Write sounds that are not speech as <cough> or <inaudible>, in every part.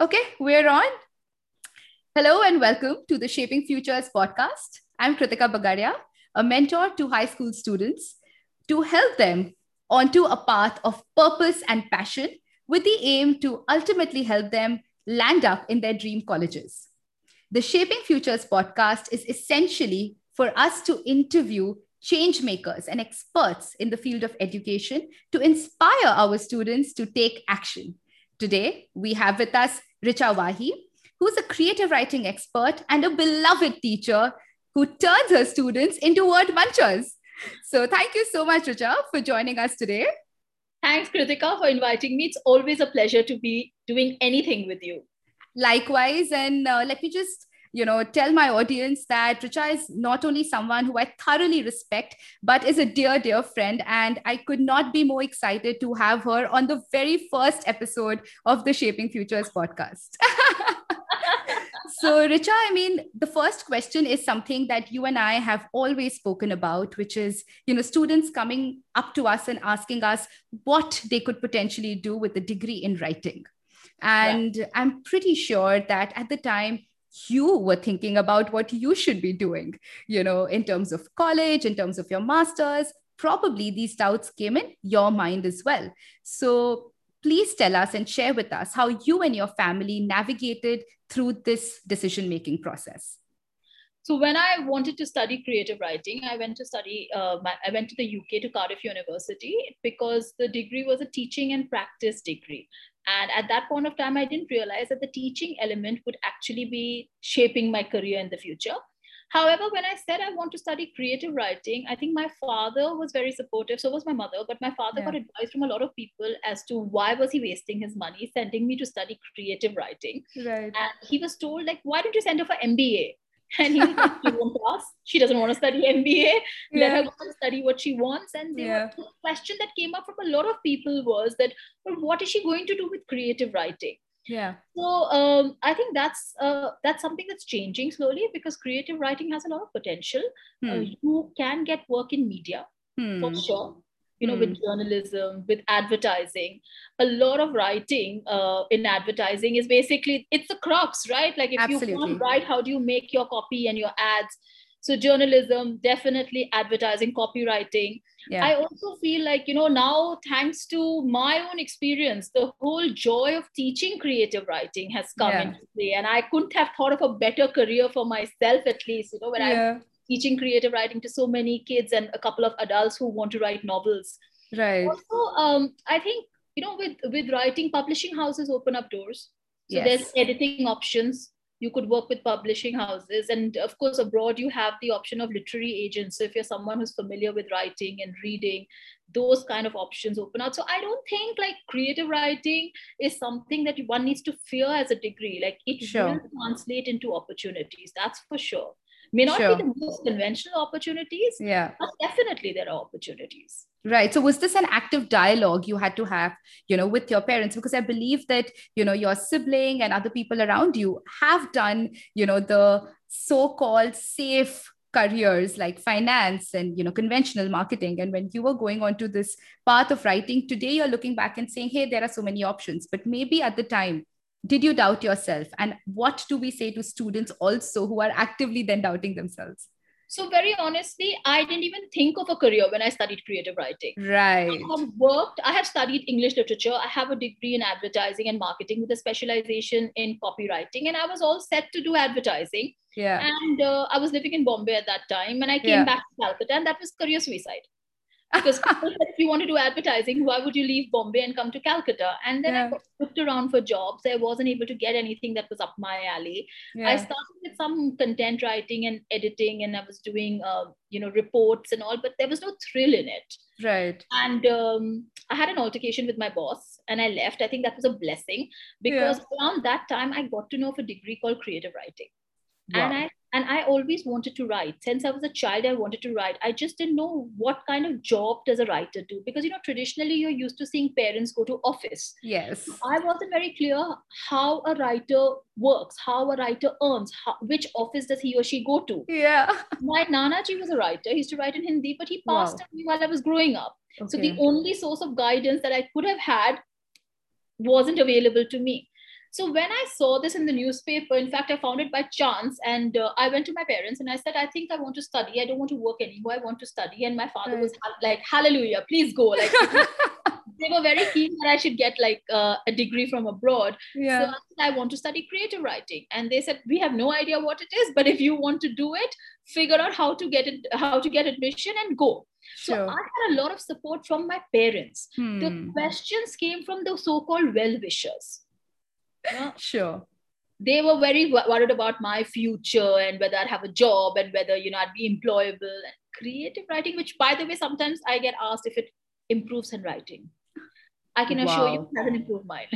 Okay, we're on. Hello and welcome to the Shaping Futures podcast. I'm Kritika Bagaria, a mentor to high school students to help them onto a path of purpose and passion with the aim to ultimately help them land up in their dream colleges. The Shaping Futures podcast is essentially for us to interview change makers and experts in the field of education to inspire our students to take action. Today, we have with us Richa Wahi, who's a creative writing expert and a beloved teacher who turns her students into word munchers. So, thank you so much, Richa, for joining us today. Thanks, Kritika, for inviting me. It's always a pleasure to be doing anything with you. Likewise. And uh, let me just you know tell my audience that richa is not only someone who i thoroughly respect but is a dear dear friend. And i could not be more excited to have her on the very first episode of the shaping futures podcast. <laughs> So richa i mean the first question is something that you and i have always spoken about which is you know students coming up to us and asking us what they could potentially do with a degree in writing. And yeah. i'm pretty sure that at the time you were thinking about what you should be doing, you know, in terms of college, in terms of your master's. Probably these doubts came in your mind as well. So please tell us and share with us how you and your family navigated through this decision making process. So when I wanted to study creative writing, I went to study. Uh, I went to the UK to Cardiff University because the degree was a teaching and practice degree. And at that point of time, I didn't realize that the teaching element would actually be shaping my career in the future. However, when I said I want to study creative writing, I think my father was very supportive. So was my mother. But my father yeah. got advice from a lot of people as to why was he wasting his money sending me to study creative writing. Right. And he was told like, why don't you send her for MBA? <laughs> and like, she <laughs> won't pass. She doesn't want to study MBA. Yeah. Let her go and study what she wants. And yeah. the question that came up from a lot of people was that, well, what is she going to do with creative writing? Yeah. So um, I think that's uh, that's something that's changing slowly because creative writing has a lot of potential. Hmm. Uh, you can get work in media hmm. for sure you know, mm. with hmm. journalism, with advertising. A lot of writing uh, in advertising is basically it's the crux, right? Like if Absolutely. you can't write, how do you make your copy and your ads? So journalism, definitely advertising, copywriting. Yeah. I also feel like, you know, now thanks to my own experience, the whole joy of teaching creative writing has come yeah. into play. And I couldn't have thought of a better career for myself, at least, you know, when yeah. I'm teaching creative writing to so many kids and a couple of adults who want to write novels. Right. Also, um, I think you know, with with writing, publishing houses open up doors. So yes. there's editing options. You could work with publishing houses, and of course, abroad you have the option of literary agents. So if you're someone who's familiar with writing and reading, those kind of options open up. So I don't think like creative writing is something that one needs to fear as a degree. Like it sure. will translate into opportunities. That's for sure may not sure. be the most conventional opportunities yeah. but definitely there are opportunities. Right. So was this an active dialogue you had to have you know with your parents? Because i believe that you know your sibling and other people around you have done you know the so-called safe careers like finance and you know conventional marketing. And when you were going on to this path of writing today you're looking back and saying hey there are so many options. But maybe at the time did you doubt yourself? And what do we say to students also who are actively then doubting themselves? So very honestly i didn't even think of a career when i studied creative writing. Right. I have worked i have studied english literature i have a degree in advertising and marketing with a specialization in copywriting and i was all set to do advertising. Yeah. And uh, i was living in bombay at that time and i came yeah. back to calcutta and that was career suicide because <laughs> people said if you want to do advertising why would you leave bombay and come to calcutta and then yeah. i looked around for jobs i wasn't able to get anything that was up my alley yeah. i started with some content writing and editing and i was doing uh, you know reports and all but there was no thrill in it right and um, i had an altercation with my boss and i left i think that was a blessing because yeah. around that time i got to know of a degree called creative writing wow. and i and i always wanted to write. Since i was a child i wanted to write. I just didn't know what kind of job does a writer do? Because you know traditionally you're used to seeing parents go to office. Yes. I wasn't very clear how a writer works how a writer earns how, which office does he or she go to. Yeah. My nana ji was a writer. He used to write in hindi but he passed wow. away while i was growing up. Okay. so the only source of guidance that i could have had wasn't available to me So when I saw this in the newspaper, in fact, I found it by chance, and uh, I went to my parents and I said, "I think I want to study. I don't want to work anymore. I want to study." And my father right. was like, "Hallelujah! Please go!" Like <laughs> they were very keen that I should get like uh, a degree from abroad. Yeah. So I said, I want to study creative writing, and they said, "We have no idea what it is, but if you want to do it, figure out how to get it, how to get admission, and go." Sure. So I had a lot of support from my parents. Hmm. The questions came from the so-called well-wishers sure they were very worried about my future and whether I'd have a job and whether you know I'd be employable and creative writing, which by the way, sometimes I get asked if it improves handwriting. I can assure wow. you it hasn't improved mine.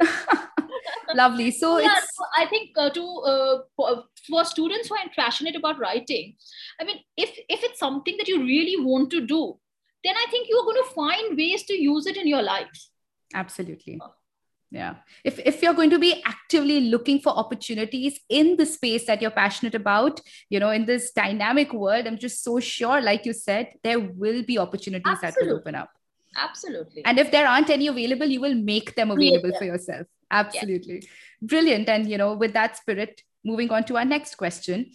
<laughs> Lovely. So yeah, so I think uh, to uh, for, for, students who are passionate about writing, I mean, if if it's something that you really want to do, then I think you're going to find ways to use it in your life. Absolutely. Yeah. If if you're going to be actively looking for opportunities in the space that you're passionate about you know in this dynamic world i'm just so sure like you said there will be opportunities absolutely. that will open up. Absolutely. And if there aren't any available you will make them available for yourself. Absolutely. Brilliant. And you know with that spirit moving on to our next question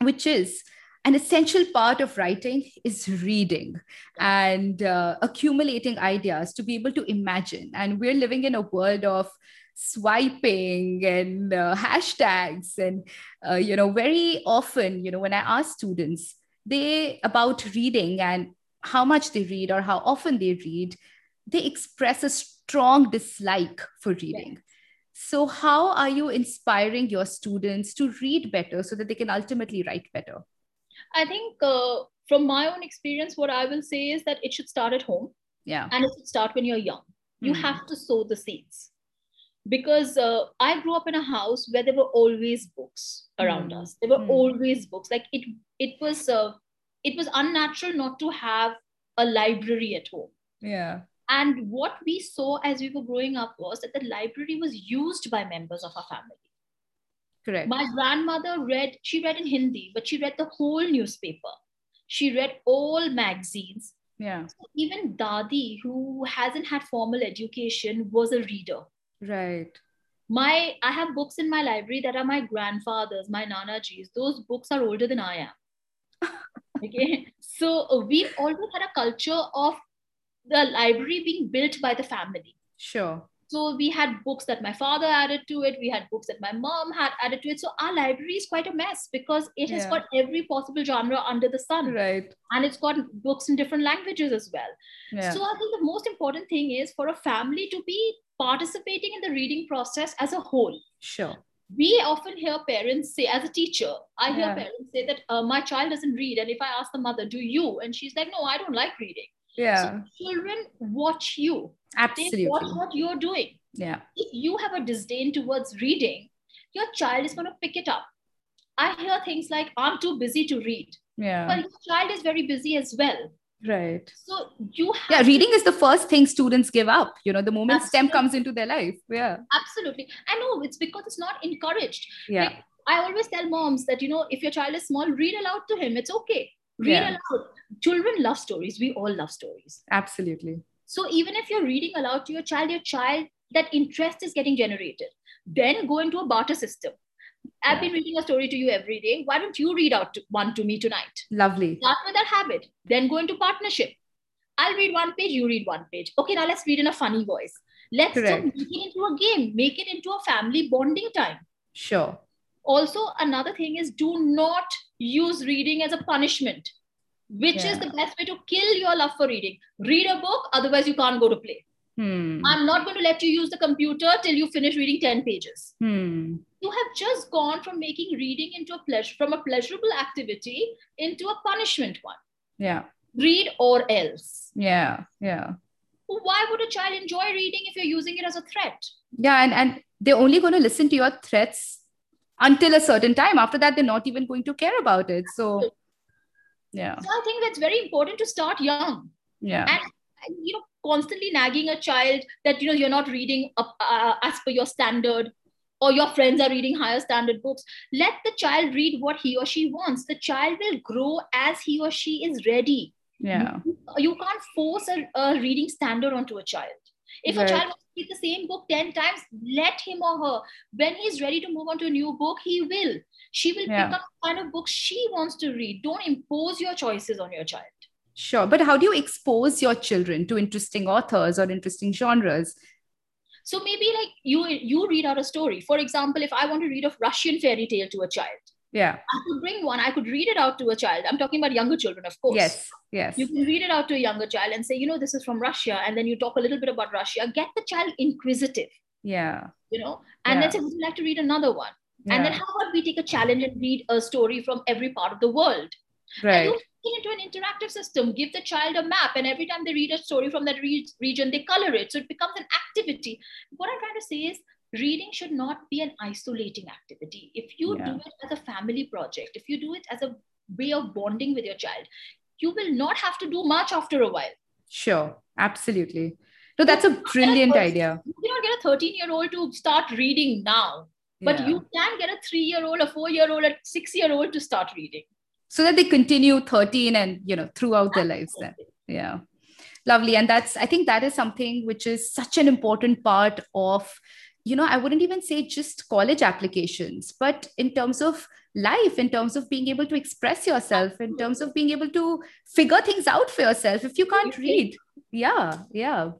which is an essential part of writing is reading and uh, accumulating ideas to be able to imagine. And we're living in a world of swiping and uh, hashtags and uh, you know very often you know when i ask students they about reading and how much they read or how often they read they express a strong dislike for reading. So how are you inspiring your students to read better so that they can ultimately write better I think uh, from my own experience, what I will say is that it should start at home. Yeah. And it should start when you're young. You mm-hmm. have to sow the seeds. Because uh, I grew up in a house where there were always books around mm-hmm. us. There were mm-hmm. always books. Like it, it was, uh, it was unnatural not to have a library at home. Yeah. And what we saw as we were growing up was that the library was used by members of our family. Correct. My grandmother read, she read in Hindi, but she read the whole newspaper. She read all magazines. Yeah. So even Dadi, who hasn't had formal education, was a reader. Right. My I have books in my library that are my grandfather's, my nanaji's. Those books are older than I am. <laughs> okay. So uh, we've always had a culture of the library being built by the family. Sure. So we had books that my father added to it. We had books that my mom had added to it. So our library is quite a mess because it has got every possible genre under the sun. Right. And it's got books in different languages as well. Yeah. So I think the most important thing is for a family to be participating in the reading process as a whole. Sure. We often hear parents say, as a teacher, I hear yeah. parents say that uh, my child doesn't read. And if I ask the mother, do you? And she's like, no, I don't like reading. Yeah. So children watch you. Absolutely. They watch what you're doing. Yeah. If you have a disdain towards reading, your child is going to pick it up. I hear things like, I'm too busy to read. Yeah. But your child is very busy as well. Right. So you Yeah, reading is the first thing students give up, you know, the moment Absolutely. STEM comes into their life. Yeah. Absolutely. I know it's because it's not encouraged. Yeah. Like, I always tell moms that, you know, if your child is small, read aloud to him. It's okay. Read yeah. aloud. Children love stories. We all love stories. Absolutely. So even if you're reading aloud to your child, your child, that interest is getting generated. Then go into a barter system. I've been reading a story to you every day. Why don't you read out one to me tonight? Lovely. Start with that habit. Then go into partnership. I'll read one page, you read one page. Okay, now let's read in a funny voice. Let's make it into a game, make it into a family bonding time. Sure. Also, another thing is do not use reading as a punishment which yeah. is the best way to kill your love for reading. Read a book otherwise you can't go to play. Hmm. i'm not going to let you use the computer till you finish reading 10 pages. Hmm. you have just gone from making reading into a pleasure from a pleasurable activity into a punishment one. Yeah. Read or else. Yeah yeah. Why would a child enjoy reading if you're using it as a threat? Yeah and, and they're only going to listen to your threats until a certain time. After that they're not even going to care about it. So yeah. So i think that's very important to start young. Yeah. And, and you know constantly nagging a child that you know you're not reading up, uh, as per your standard or your friends are reading higher standard books. Let the child read what he or she wants. The child will grow as he or she is ready. Yeah. You, you can't force a, a reading standard onto a child If right. a child wants to read the same book 10 times, let him or her. When he's ready to move on to a new book, he will. She will yeah. pick up the kind of book she wants to read. Don't impose your choices on your child. Sure. But how do you expose your children to interesting authors or interesting genres? So maybe like you you read out a story. For example, if I want to read a Russian fairy tale to a child, yeah. I could bring one i could read it out to a child. I'm talking about younger children of course. Yes yes. You can read it out to a younger child and say you know this is from russia and then you talk a little bit about russia. Get the child inquisitive yeah. you know? And yeah. then say would you like to read another one? Yeah. and then how about we take a challenge and read a story from every part of the world? Right. And into an interactive system. Give the child a map and every time they read a story from that re- region they color it. So it becomes an activity. What i'm trying to say is reading should not be an isolating activity. If you yeah. do it as a family project, if you do it as a way of bonding with your child, you will not have to do much after a while. Sure, absolutely. No, that's a brilliant idea. You cannot get a 13 year old to start reading now, but yeah. you can get a three year old, a four year old, a six year old to start reading. So that they continue 13 and, you know, throughout their lives then. Yeah. Lovely. And that's, I think that is something which is such an important part of you know, I wouldn't even say just college applications, but in terms of life, in terms of being able to express yourself, in terms of being able to figure things out for yourself if you can't read. Yeah, yeah.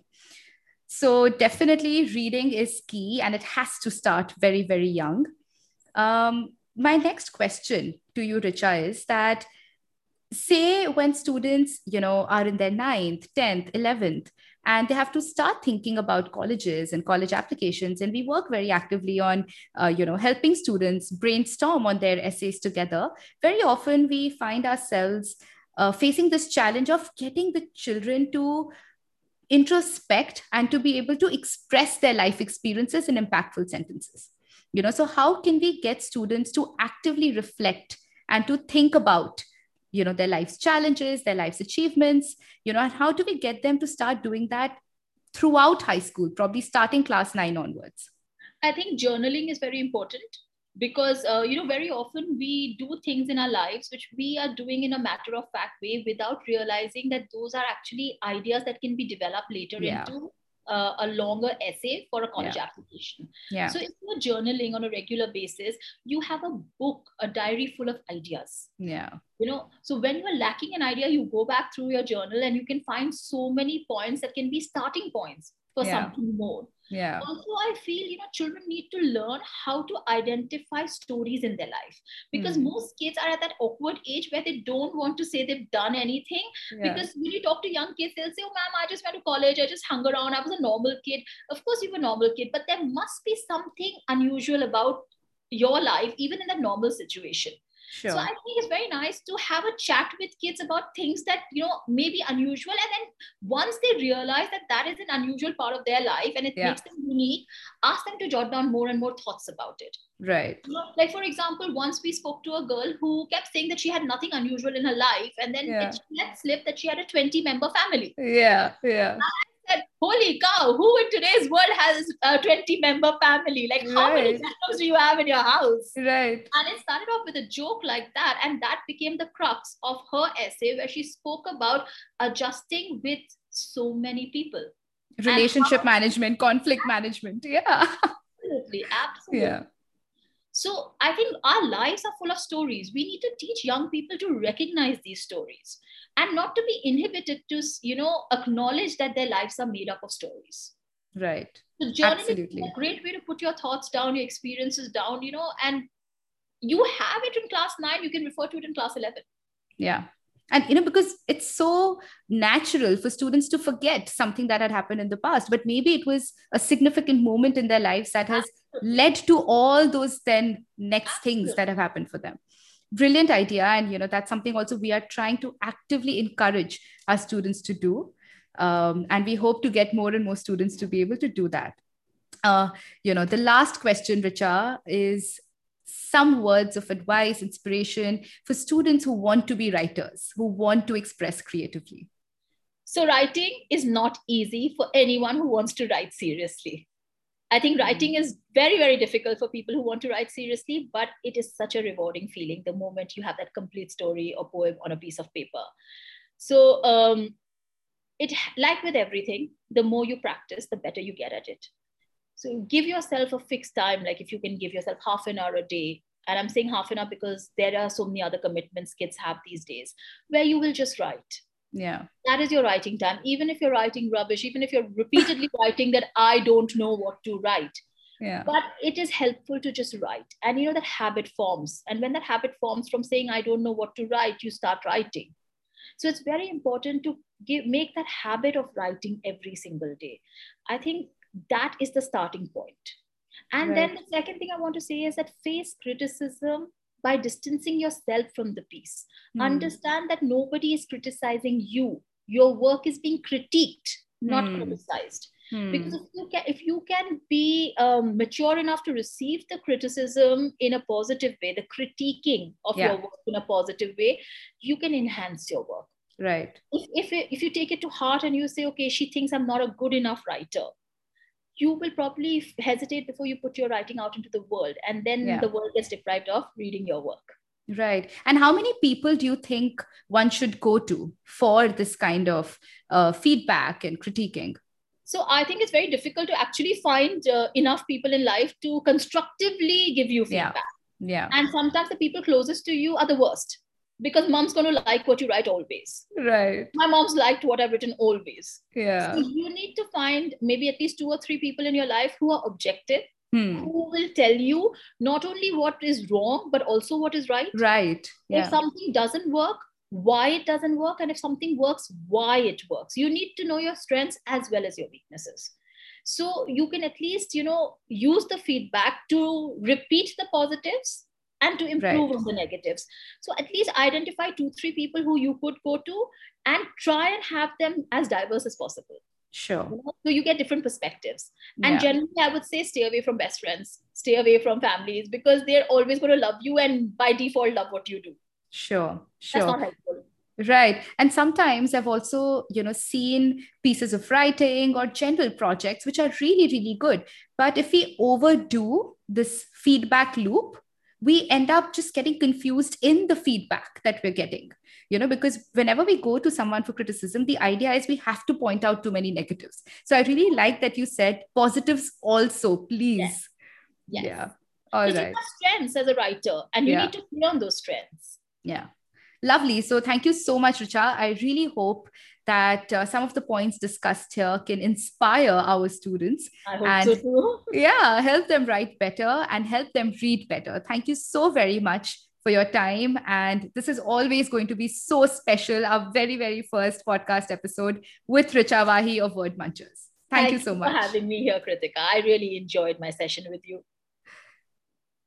So definitely reading is key and it has to start very, very young. Um, my next question to you, Richa, is that say when students, you know, are in their ninth, 10th, 11th, and they have to start thinking about colleges and college applications. And we work very actively on uh, you know helping students brainstorm on their essays together. Very often we find ourselves uh, facing this challenge of getting the children to introspect and to be able to express their life experiences in impactful sentences. You know so how can we get students to actively reflect and to think about you know their life's challenges their life's achievements you know and how do we get them to start doing that throughout high school probably starting class 9 onwards i think journaling is very important because uh, you know very often we do things in our lives which we are doing in a matter of fact way without realizing that those are actually ideas that can be developed later yeah. into uh, a longer essay for a college yeah. application. Yeah. So if you're journaling on a regular basis, you have a book, a diary full of ideas. Yeah. You know, so when you're lacking an idea, you go back through your journal and you can find so many points that can be starting points for yeah. something more yeah. Also i feel you know children need to learn how to identify stories in their life. Because mm. most kids are at that awkward age where they don't want to say they've done anything. Yeah. because when you talk to young kids they'll say oh ma'am i just went to college. I just hung around. I was a normal kid. Of course you were a normal kid but there must be something unusual about your life even in that normal situation Sure. So I think it's very nice to have a chat with kids about things that you know may be unusual, and then once they realize that that is an unusual part of their life and it yeah. makes them unique, ask them to jot down more and more thoughts about it. Right. Like for example, once we spoke to a girl who kept saying that she had nothing unusual in her life, and then yeah. she let slip that she had a twenty-member family. Yeah, yeah said, holy cow, who in today's world has a 20 member family? Like, how right. many members do you have in your house? Right. And it started off with a joke like that. And that became the crux of her essay, where she spoke about adjusting with so many people. Relationship how- management, conflict management. Yeah. Absolutely. Absolutely. Yeah. So I think our lives are full of stories. We need to teach young people to recognize these stories and not to be inhibited to you know acknowledge that their lives are made up of stories right so journaling Absolutely. is a great way to put your thoughts down your experiences down you know and you have it in class 9 you can refer to it in class 11 yeah and you know because it's so natural for students to forget something that had happened in the past but maybe it was a significant moment in their lives that has Absolutely. led to all those then next Absolutely. things that have happened for them brilliant idea and you know that's something also we are trying to actively encourage our students to do. Um, and we hope to get more and more students to be able to do that. Uh, you know the last question richa is some words of advice inspiration for students who want to be writers who want to express creatively. So writing is not easy for anyone who wants to write seriously I think writing is very, very difficult for people who want to write seriously, but it is such a rewarding feeling the moment you have that complete story or poem on a piece of paper. So, um, it like with everything the more you practice the better you get at it. So give yourself a fixed time like if you can give yourself half an hour a day and i'm saying half an hour because there are so many other commitments kids have these days where you will just write yeah. That is your writing time. Even if you're writing rubbish even if you're repeatedly <laughs> writing that i don't know what to write. Yeah. But it is helpful to just write. And you know that habit forms. And when that habit forms from saying i don't know what to write you start writing. So it's very important to give make that habit of writing every single day. I think that is the starting point. And right. then the second thing i want to say is that face criticism by distancing yourself from the piece mm. understand that nobody is criticizing you your work is being critiqued not mm. criticized Hmm. Because if you can, if you can be um, mature enough to receive the criticism in a positive way, the critiquing of yeah. your work in a positive way, you can enhance your work. Right. If, if, if you take it to heart and you say, okay, she thinks I'm not a good enough writer, you will probably hesitate before you put your writing out into the world. And then yeah. the world gets deprived of reading your work. Right. And how many people do you think one should go to for this kind of uh, feedback and critiquing? So I think it's very difficult to actually find uh, enough people in life to constructively give you feedback. Yeah. yeah. And sometimes the people closest to you are the worst because mom's going to like what you write always. Right. My mom's liked what I've written always. Yeah. So you need to find maybe at least two or three people in your life who are objective, hmm. who will tell you not only what is wrong, but also what is right. Right. Yeah. If something doesn't work, why it doesn't work and if something works why it works you need to know your strengths as well as your weaknesses so you can at least you know use the feedback to repeat the positives and to improve right. on the negatives so at least identify two three people who you could go to and try and have them as diverse as possible sure you know? so you get different perspectives and yeah. generally i would say stay away from best friends stay away from families because they're always going to love you and by default love what you do Sure, sure. Right. And sometimes I've also, you know, seen pieces of writing or general projects which are really, really good. But if we overdo this feedback loop, we end up just getting confused in the feedback that we're getting. You know, because whenever we go to someone for criticism, the idea is we have to point out too many negatives. So I really like that you said positives also, please. Yes. yes. Yeah. All right. Have strengths as a writer, and you yeah. need to learn those strengths. Yeah. Lovely. So thank you so much, Richa. I really hope that uh, some of the points discussed here can inspire our students and so <laughs> yeah, help them write better and help them read better. Thank you so very much for your time. And this is always going to be so special. Our very, very first podcast episode with Richa Wahi of Word Munchers. Thank, Thank you so much for having me here, Kritika. I really enjoyed my session with you.